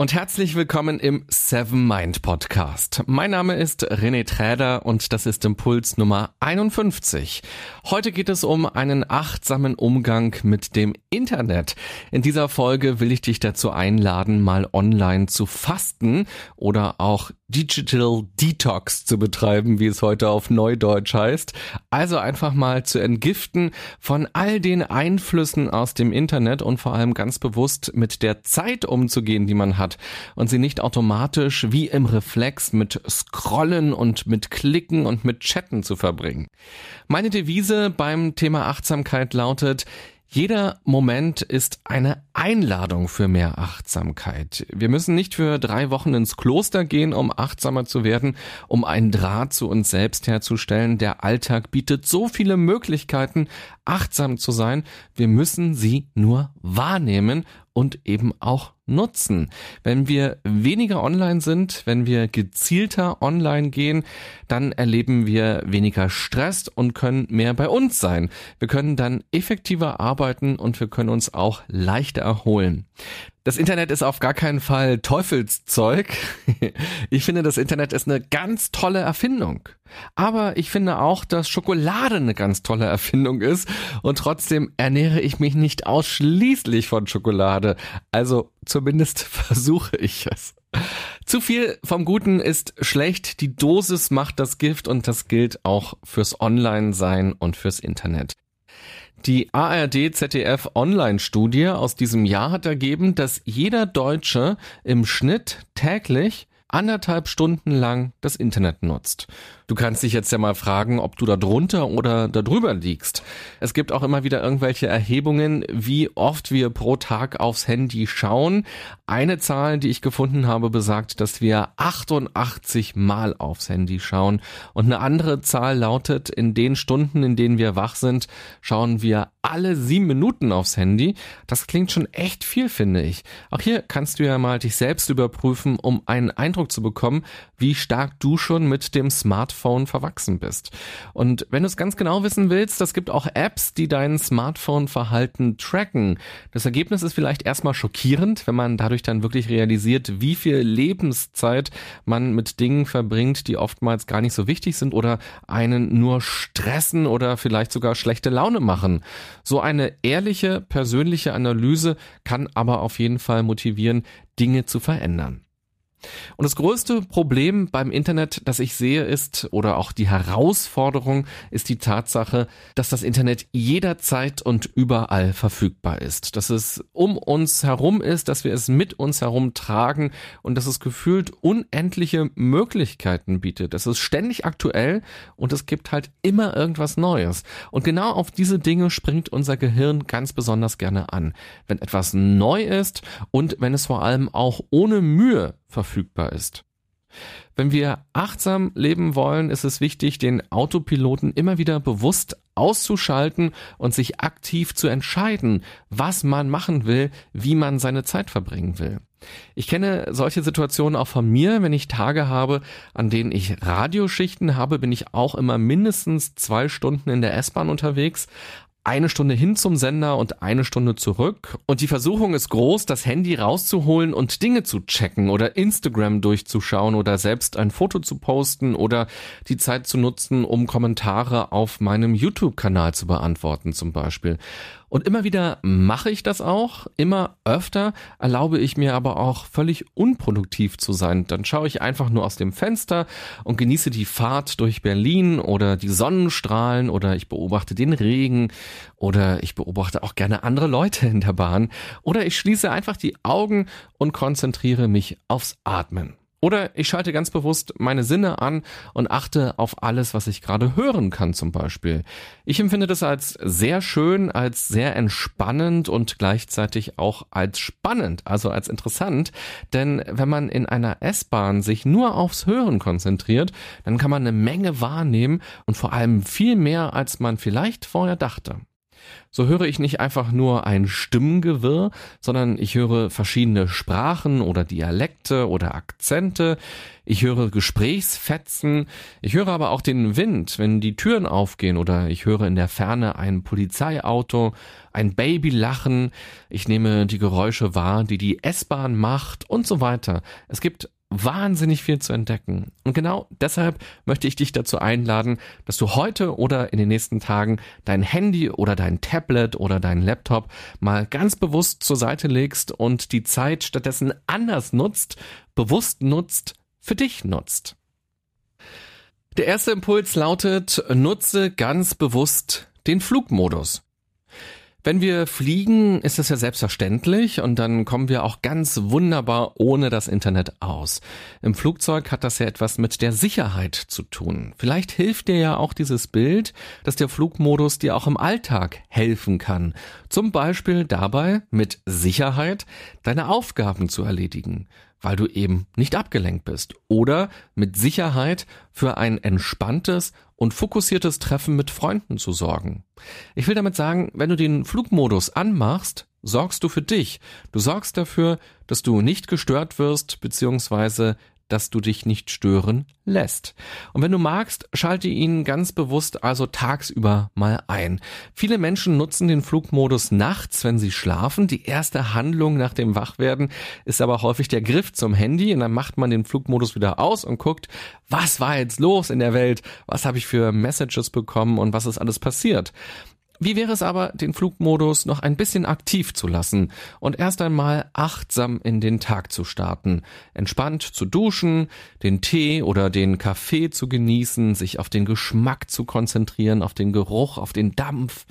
und herzlich willkommen im Seven Mind Podcast. Mein Name ist René Träder und das ist Impuls Nummer 51. Heute geht es um einen achtsamen Umgang mit dem Internet. In dieser Folge will ich dich dazu einladen, mal online zu fasten oder auch Digital Detox zu betreiben, wie es heute auf Neudeutsch heißt. Also einfach mal zu entgiften von all den Einflüssen aus dem Internet und vor allem ganz bewusst mit der Zeit umzugehen, die man hat hat und sie nicht automatisch wie im Reflex mit Scrollen und mit Klicken und mit Chatten zu verbringen. Meine Devise beim Thema Achtsamkeit lautet, jeder Moment ist eine Einladung für mehr Achtsamkeit. Wir müssen nicht für drei Wochen ins Kloster gehen, um achtsamer zu werden, um einen Draht zu uns selbst herzustellen. Der Alltag bietet so viele Möglichkeiten, achtsam zu sein. Wir müssen sie nur wahrnehmen und eben auch nutzen. Wenn wir weniger online sind, wenn wir gezielter online gehen, dann erleben wir weniger Stress und können mehr bei uns sein. Wir können dann effektiver arbeiten und wir können uns auch leichter erholen. Das Internet ist auf gar keinen Fall Teufelszeug. Ich finde, das Internet ist eine ganz tolle Erfindung. Aber ich finde auch, dass Schokolade eine ganz tolle Erfindung ist und trotzdem ernähre ich mich nicht ausschließlich von Schokolade. Also zumindest versuche ich es. Zu viel vom Guten ist schlecht, die Dosis macht das Gift und das gilt auch fürs Online-Sein und fürs Internet. Die ARD ZDF Online-Studie aus diesem Jahr hat ergeben, dass jeder Deutsche im Schnitt täglich anderthalb Stunden lang das Internet nutzt. Du kannst dich jetzt ja mal fragen, ob du da drunter oder da drüber liegst. Es gibt auch immer wieder irgendwelche Erhebungen, wie oft wir pro Tag aufs Handy schauen. Eine Zahl, die ich gefunden habe, besagt, dass wir 88 Mal aufs Handy schauen. Und eine andere Zahl lautet, in den Stunden, in denen wir wach sind, schauen wir alle sieben Minuten aufs Handy. Das klingt schon echt viel, finde ich. Auch hier kannst du ja mal dich selbst überprüfen, um einen Eindruck zu bekommen, wie stark du schon mit dem Smartphone Smartphone verwachsen bist. Und wenn du es ganz genau wissen willst, das gibt auch Apps, die dein Smartphone-Verhalten tracken. Das Ergebnis ist vielleicht erstmal schockierend, wenn man dadurch dann wirklich realisiert, wie viel Lebenszeit man mit Dingen verbringt, die oftmals gar nicht so wichtig sind oder einen nur stressen oder vielleicht sogar schlechte Laune machen. So eine ehrliche, persönliche Analyse kann aber auf jeden Fall motivieren, Dinge zu verändern. Und das größte Problem beim Internet, das ich sehe, ist, oder auch die Herausforderung, ist die Tatsache, dass das Internet jederzeit und überall verfügbar ist. Dass es um uns herum ist, dass wir es mit uns herum tragen und dass es gefühlt unendliche Möglichkeiten bietet. Es ist ständig aktuell und es gibt halt immer irgendwas Neues. Und genau auf diese Dinge springt unser Gehirn ganz besonders gerne an. Wenn etwas neu ist und wenn es vor allem auch ohne Mühe verfügbar ist. Wenn wir achtsam leben wollen, ist es wichtig, den Autopiloten immer wieder bewusst auszuschalten und sich aktiv zu entscheiden, was man machen will, wie man seine Zeit verbringen will. Ich kenne solche Situationen auch von mir, wenn ich Tage habe, an denen ich Radioschichten habe, bin ich auch immer mindestens zwei Stunden in der S-Bahn unterwegs eine Stunde hin zum Sender und eine Stunde zurück. Und die Versuchung ist groß, das Handy rauszuholen und Dinge zu checken oder Instagram durchzuschauen oder selbst ein Foto zu posten oder die Zeit zu nutzen, um Kommentare auf meinem YouTube-Kanal zu beantworten zum Beispiel. Und immer wieder mache ich das auch, immer öfter erlaube ich mir aber auch völlig unproduktiv zu sein. Dann schaue ich einfach nur aus dem Fenster und genieße die Fahrt durch Berlin oder die Sonnenstrahlen oder ich beobachte den Regen oder ich beobachte auch gerne andere Leute in der Bahn oder ich schließe einfach die Augen und konzentriere mich aufs Atmen. Oder ich schalte ganz bewusst meine Sinne an und achte auf alles, was ich gerade hören kann zum Beispiel. Ich empfinde das als sehr schön, als sehr entspannend und gleichzeitig auch als spannend, also als interessant. Denn wenn man in einer S-Bahn sich nur aufs Hören konzentriert, dann kann man eine Menge wahrnehmen und vor allem viel mehr, als man vielleicht vorher dachte. So höre ich nicht einfach nur ein Stimmengewirr, sondern ich höre verschiedene Sprachen oder Dialekte oder Akzente. Ich höre Gesprächsfetzen. Ich höre aber auch den Wind, wenn die Türen aufgehen oder ich höre in der Ferne ein Polizeiauto, ein Baby lachen. Ich nehme die Geräusche wahr, die die S-Bahn macht und so weiter. Es gibt wahnsinnig viel zu entdecken. Und genau deshalb möchte ich dich dazu einladen, dass du heute oder in den nächsten Tagen dein Handy oder dein Tablet oder dein Laptop mal ganz bewusst zur Seite legst und die Zeit stattdessen anders nutzt, bewusst nutzt, für dich nutzt. Der erste Impuls lautet, nutze ganz bewusst den Flugmodus. Wenn wir fliegen, ist das ja selbstverständlich und dann kommen wir auch ganz wunderbar ohne das Internet aus. Im Flugzeug hat das ja etwas mit der Sicherheit zu tun. Vielleicht hilft dir ja auch dieses Bild, dass der Flugmodus dir auch im Alltag helfen kann. Zum Beispiel dabei, mit Sicherheit deine Aufgaben zu erledigen weil du eben nicht abgelenkt bist. Oder mit Sicherheit für ein entspanntes und fokussiertes Treffen mit Freunden zu sorgen. Ich will damit sagen, wenn du den Flugmodus anmachst, sorgst du für dich. Du sorgst dafür, dass du nicht gestört wirst, beziehungsweise dass du dich nicht stören lässt. Und wenn du magst, schalte ihn ganz bewusst also tagsüber mal ein. Viele Menschen nutzen den Flugmodus nachts, wenn sie schlafen. Die erste Handlung nach dem Wachwerden ist aber häufig der Griff zum Handy und dann macht man den Flugmodus wieder aus und guckt, was war jetzt los in der Welt? Was habe ich für Messages bekommen und was ist alles passiert? Wie wäre es aber, den Flugmodus noch ein bisschen aktiv zu lassen und erst einmal achtsam in den Tag zu starten, entspannt zu duschen, den Tee oder den Kaffee zu genießen, sich auf den Geschmack zu konzentrieren, auf den Geruch, auf den Dampf,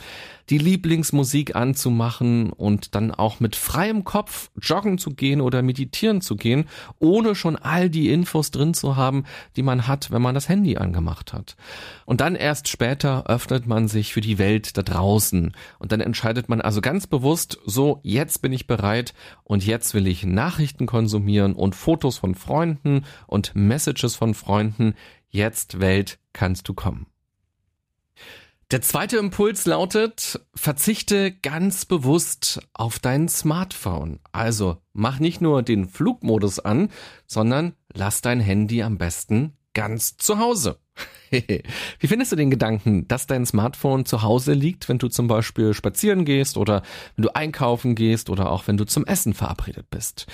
die Lieblingsmusik anzumachen und dann auch mit freiem Kopf joggen zu gehen oder meditieren zu gehen, ohne schon all die Infos drin zu haben, die man hat, wenn man das Handy angemacht hat. Und dann erst später öffnet man sich für die Welt da draußen und dann entscheidet man also ganz bewusst, so jetzt bin ich bereit und jetzt will ich Nachrichten konsumieren und Fotos von Freunden und Messages von Freunden. Jetzt Welt kannst du kommen. Der zweite Impuls lautet, verzichte ganz bewusst auf dein Smartphone. Also mach nicht nur den Flugmodus an, sondern lass dein Handy am besten ganz zu Hause. Wie findest du den Gedanken, dass dein Smartphone zu Hause liegt, wenn du zum Beispiel spazieren gehst oder wenn du einkaufen gehst oder auch wenn du zum Essen verabredet bist?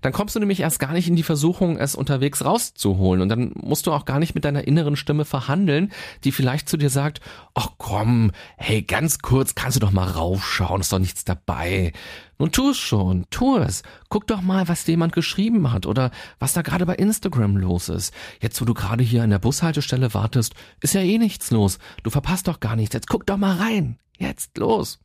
Dann kommst du nämlich erst gar nicht in die Versuchung, es unterwegs rauszuholen und dann musst du auch gar nicht mit deiner inneren Stimme verhandeln, die vielleicht zu dir sagt, ach komm, hey, ganz kurz kannst du doch mal raufschauen, ist doch nichts dabei. Nun tu es schon, tu es. Guck doch mal, was jemand geschrieben hat oder was da gerade bei Instagram los ist. Jetzt, wo du gerade hier an der Bushaltestelle wartest, ist ja eh nichts los. Du verpasst doch gar nichts. Jetzt guck doch mal rein. Jetzt los.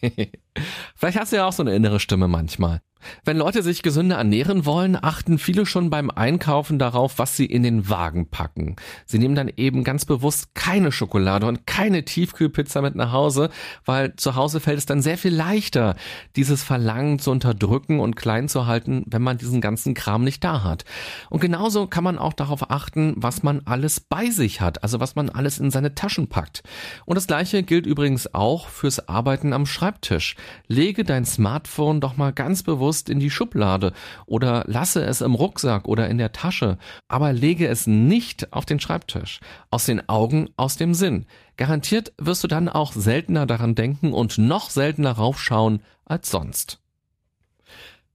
Vielleicht hast du ja auch so eine innere Stimme manchmal. Wenn Leute sich gesünder ernähren wollen, achten viele schon beim Einkaufen darauf, was sie in den Wagen packen. Sie nehmen dann eben ganz bewusst keine Schokolade und keine Tiefkühlpizza mit nach Hause, weil zu Hause fällt es dann sehr viel leichter, dieses Verlangen zu unterdrücken und klein zu halten, wenn man diesen ganzen Kram nicht da hat. Und genauso kann man auch darauf achten, was man alles bei sich hat, also was man alles in seine Taschen packt. Und das gleiche gilt übrigens auch fürs Arbeiten am Schreibtisch. Lege dein Smartphone doch mal ganz bewusst in die Schublade oder lasse es im Rucksack oder in der Tasche, aber lege es nicht auf den Schreibtisch. Aus den Augen, aus dem Sinn. Garantiert wirst du dann auch seltener daran denken und noch seltener raufschauen als sonst.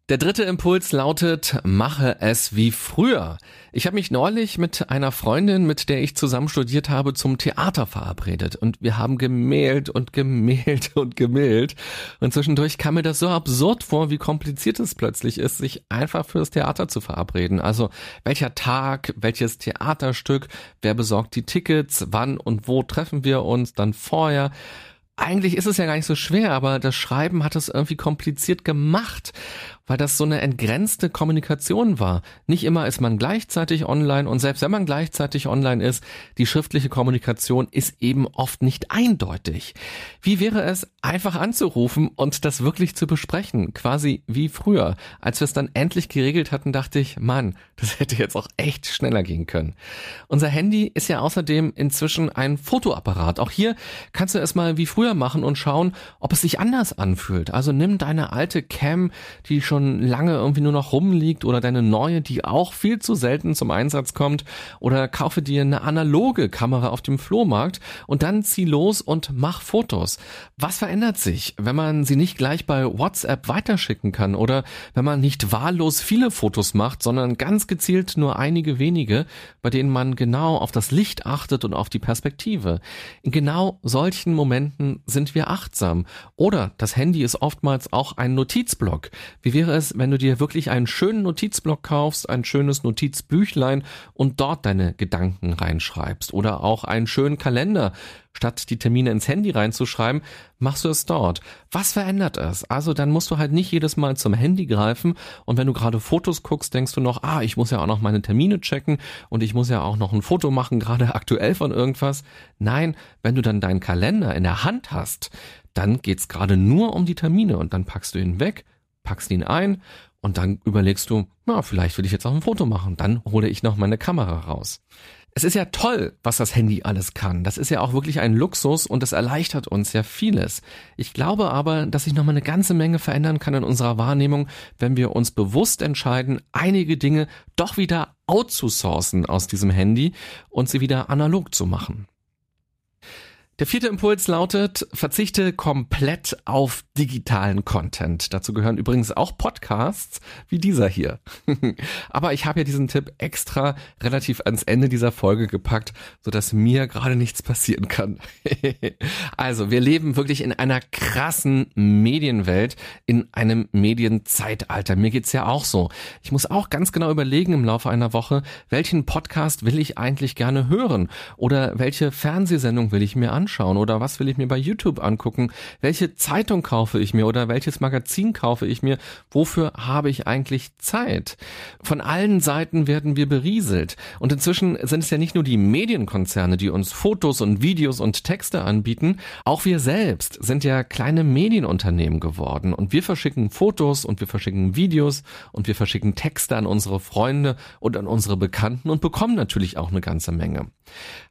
Der dritte Impuls lautet, mache es wie früher. Ich habe mich neulich mit einer Freundin, mit der ich zusammen studiert habe, zum Theater verabredet und wir haben gemählt und gemählt und gemählt und zwischendurch kam mir das so absurd vor, wie kompliziert es plötzlich ist, sich einfach fürs Theater zu verabreden. Also welcher Tag, welches Theaterstück, wer besorgt die Tickets, wann und wo treffen wir uns, dann vorher eigentlich ist es ja gar nicht so schwer, aber das Schreiben hat es irgendwie kompliziert gemacht. Weil das so eine entgrenzte Kommunikation war. Nicht immer ist man gleichzeitig online und selbst wenn man gleichzeitig online ist, die schriftliche Kommunikation ist eben oft nicht eindeutig. Wie wäre es, einfach anzurufen und das wirklich zu besprechen? Quasi wie früher. Als wir es dann endlich geregelt hatten, dachte ich, Mann, das hätte jetzt auch echt schneller gehen können. Unser Handy ist ja außerdem inzwischen ein Fotoapparat. Auch hier kannst du es mal wie früher machen und schauen, ob es sich anders anfühlt. Also nimm deine alte Cam, die schon lange irgendwie nur noch rumliegt oder deine neue, die auch viel zu selten zum Einsatz kommt oder kaufe dir eine analoge Kamera auf dem Flohmarkt und dann zieh los und mach Fotos. Was verändert sich, wenn man sie nicht gleich bei WhatsApp weiterschicken kann oder wenn man nicht wahllos viele Fotos macht, sondern ganz gezielt nur einige wenige, bei denen man genau auf das Licht achtet und auf die Perspektive. In genau solchen Momenten sind wir achtsam. Oder das Handy ist oftmals auch ein Notizblock. Wie wäre es, wenn du dir wirklich einen schönen Notizblock kaufst, ein schönes Notizbüchlein und dort deine Gedanken reinschreibst? Oder auch einen schönen Kalender, statt die Termine ins Handy reinzuschreiben, machst du es dort. Was verändert es? Also dann musst du halt nicht jedes Mal zum Handy greifen und wenn du gerade Fotos guckst, denkst du noch, ah, ich muss ja auch noch meine Termine checken und ich muss ja auch noch ein Foto machen, gerade aktuell von irgendwas. Nein, wenn du dann deinen Kalender in der Hand hast, dann geht's gerade nur um die Termine und dann packst du ihn weg, packst ihn ein und dann überlegst du, na, vielleicht will ich jetzt auch ein Foto machen. Dann hole ich noch meine Kamera raus. Es ist ja toll, was das Handy alles kann. Das ist ja auch wirklich ein Luxus und es erleichtert uns ja vieles. Ich glaube aber, dass sich noch mal eine ganze Menge verändern kann in unserer Wahrnehmung, wenn wir uns bewusst entscheiden, einige Dinge doch wieder outzusourcen aus diesem Handy und sie wieder analog zu machen. Der vierte Impuls lautet, verzichte komplett auf digitalen Content. Dazu gehören übrigens auch Podcasts wie dieser hier. Aber ich habe ja diesen Tipp extra relativ ans Ende dieser Folge gepackt, sodass mir gerade nichts passieren kann. also, wir leben wirklich in einer krassen Medienwelt, in einem Medienzeitalter. Mir geht's ja auch so. Ich muss auch ganz genau überlegen im Laufe einer Woche, welchen Podcast will ich eigentlich gerne hören oder welche Fernsehsendung will ich mir anschauen anschauen oder was will ich mir bei YouTube angucken? Welche Zeitung kaufe ich mir oder welches Magazin kaufe ich mir? Wofür habe ich eigentlich Zeit? Von allen Seiten werden wir berieselt. Und inzwischen sind es ja nicht nur die Medienkonzerne, die uns Fotos und Videos und Texte anbieten. Auch wir selbst sind ja kleine Medienunternehmen geworden und wir verschicken Fotos und wir verschicken Videos und wir verschicken Texte an unsere Freunde und an unsere Bekannten und bekommen natürlich auch eine ganze Menge.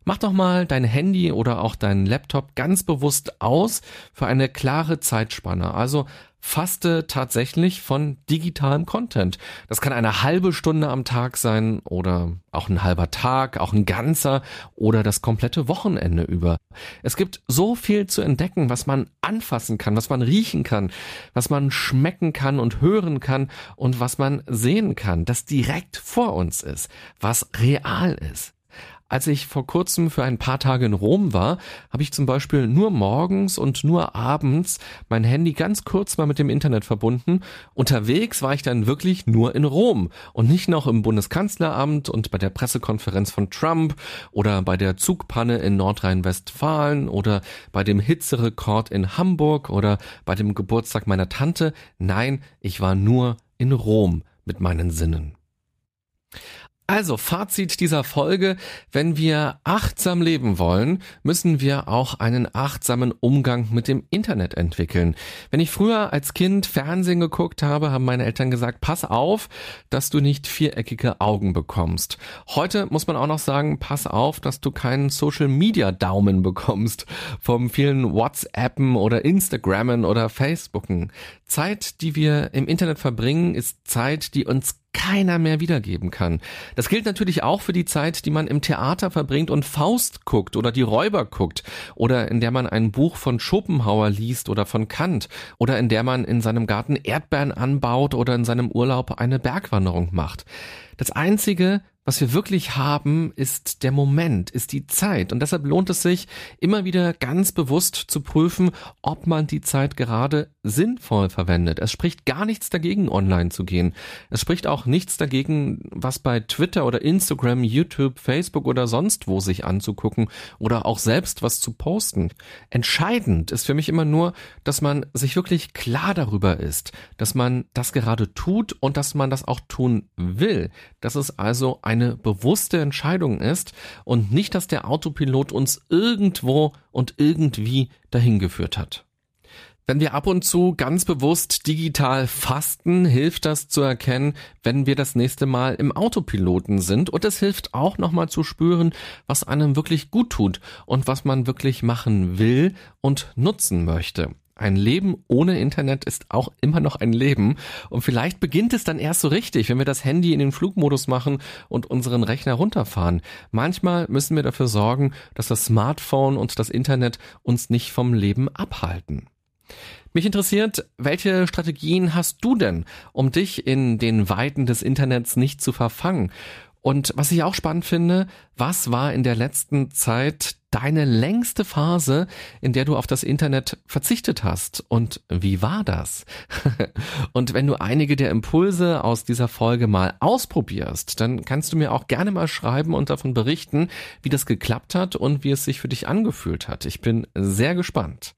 Mach doch mal dein Handy oder auch dein Laptop ganz bewusst aus für eine klare Zeitspanne. Also faste tatsächlich von digitalem Content. Das kann eine halbe Stunde am Tag sein oder auch ein halber Tag, auch ein ganzer oder das komplette Wochenende über. Es gibt so viel zu entdecken, was man anfassen kann, was man riechen kann, was man schmecken kann und hören kann und was man sehen kann, das direkt vor uns ist, was real ist. Als ich vor kurzem für ein paar Tage in Rom war, habe ich zum Beispiel nur morgens und nur abends mein Handy ganz kurz mal mit dem Internet verbunden. Unterwegs war ich dann wirklich nur in Rom und nicht noch im Bundeskanzleramt und bei der Pressekonferenz von Trump oder bei der Zugpanne in Nordrhein-Westfalen oder bei dem Hitzerekord in Hamburg oder bei dem Geburtstag meiner Tante. Nein, ich war nur in Rom mit meinen Sinnen. Also, Fazit dieser Folge. Wenn wir achtsam leben wollen, müssen wir auch einen achtsamen Umgang mit dem Internet entwickeln. Wenn ich früher als Kind Fernsehen geguckt habe, haben meine Eltern gesagt, pass auf, dass du nicht viereckige Augen bekommst. Heute muss man auch noch sagen, pass auf, dass du keinen Social Media Daumen bekommst vom vielen WhatsAppen oder Instagrammen oder Facebooken. Zeit, die wir im Internet verbringen, ist Zeit, die uns keiner mehr wiedergeben kann. Das gilt natürlich auch für die Zeit, die man im Theater verbringt und Faust guckt oder die Räuber guckt oder in der man ein Buch von Schopenhauer liest oder von Kant oder in der man in seinem Garten Erdbeeren anbaut oder in seinem Urlaub eine Bergwanderung macht. Das einzige, Was wir wirklich haben, ist der Moment, ist die Zeit. Und deshalb lohnt es sich, immer wieder ganz bewusst zu prüfen, ob man die Zeit gerade sinnvoll verwendet. Es spricht gar nichts dagegen, online zu gehen. Es spricht auch nichts dagegen, was bei Twitter oder Instagram, YouTube, Facebook oder sonst wo sich anzugucken oder auch selbst was zu posten. Entscheidend ist für mich immer nur, dass man sich wirklich klar darüber ist, dass man das gerade tut und dass man das auch tun will. Dass es also eine bewusste Entscheidung ist und nicht, dass der Autopilot uns irgendwo und irgendwie dahin geführt hat. Wenn wir ab und zu ganz bewusst digital fasten, hilft das zu erkennen, wenn wir das nächste Mal im Autopiloten sind. Und es hilft auch nochmal zu spüren, was einem wirklich gut tut und was man wirklich machen will und nutzen möchte. Ein Leben ohne Internet ist auch immer noch ein Leben. Und vielleicht beginnt es dann erst so richtig, wenn wir das Handy in den Flugmodus machen und unseren Rechner runterfahren. Manchmal müssen wir dafür sorgen, dass das Smartphone und das Internet uns nicht vom Leben abhalten. Mich interessiert, welche Strategien hast du denn, um dich in den Weiten des Internets nicht zu verfangen? Und was ich auch spannend finde, was war in der letzten Zeit deine längste Phase, in der du auf das Internet verzichtet hast? Und wie war das? und wenn du einige der Impulse aus dieser Folge mal ausprobierst, dann kannst du mir auch gerne mal schreiben und davon berichten, wie das geklappt hat und wie es sich für dich angefühlt hat. Ich bin sehr gespannt.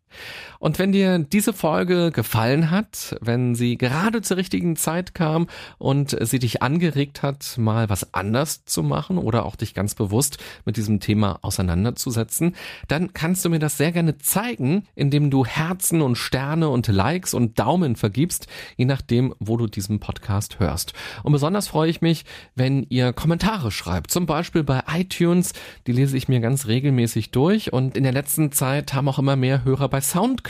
Und wenn dir diese Folge gefallen hat, wenn sie gerade zur richtigen Zeit kam und sie dich angeregt hat, mal was anders zu machen oder auch dich ganz bewusst mit diesem Thema auseinanderzusetzen, dann kannst du mir das sehr gerne zeigen, indem du Herzen und Sterne und Likes und Daumen vergibst, je nachdem, wo du diesen Podcast hörst. Und besonders freue ich mich, wenn ihr Kommentare schreibt, zum Beispiel bei iTunes, die lese ich mir ganz regelmäßig durch. Und in der letzten Zeit haben auch immer mehr Hörer bei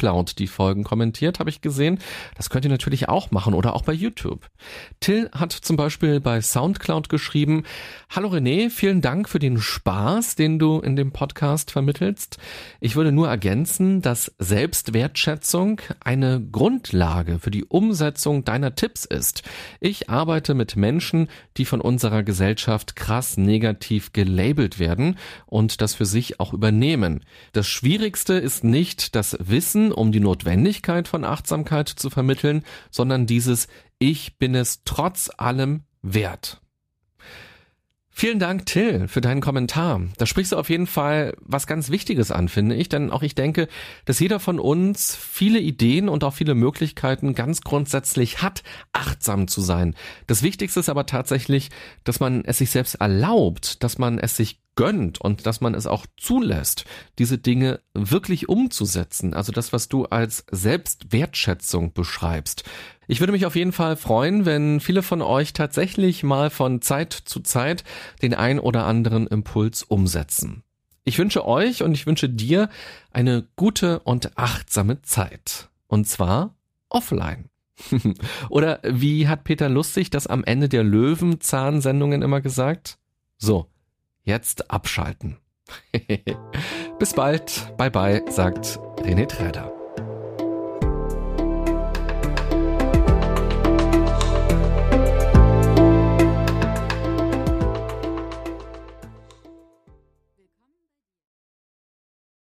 Soundcloud die Folgen kommentiert, habe ich gesehen. Das könnt ihr natürlich auch machen oder auch bei YouTube. Till hat zum Beispiel bei Soundcloud geschrieben, Hallo René, vielen Dank für den Spaß, den du in dem Podcast vermittelst. Ich würde nur ergänzen, dass Selbstwertschätzung eine Grundlage für die Umsetzung deiner Tipps ist. Ich arbeite mit Menschen, die von unserer Gesellschaft krass negativ gelabelt werden und das für sich auch übernehmen. Das Schwierigste ist nicht das Wissen um die Notwendigkeit von Achtsamkeit zu vermitteln, sondern dieses Ich bin es trotz allem wert. Vielen Dank, Till, für deinen Kommentar. Da sprichst du auf jeden Fall was ganz Wichtiges an, finde ich, denn auch ich denke, dass jeder von uns viele Ideen und auch viele Möglichkeiten ganz grundsätzlich hat, achtsam zu sein. Das Wichtigste ist aber tatsächlich, dass man es sich selbst erlaubt, dass man es sich gönnt und dass man es auch zulässt, diese Dinge wirklich umzusetzen. Also das, was du als Selbstwertschätzung beschreibst. Ich würde mich auf jeden Fall freuen, wenn viele von euch tatsächlich mal von Zeit zu Zeit den ein oder anderen Impuls umsetzen. Ich wünsche euch und ich wünsche dir eine gute und achtsame Zeit. Und zwar offline. oder wie hat Peter Lustig das am Ende der Löwenzahn-Sendungen immer gesagt? So, Jetzt abschalten. Bis bald. Bye bye, sagt René Träder.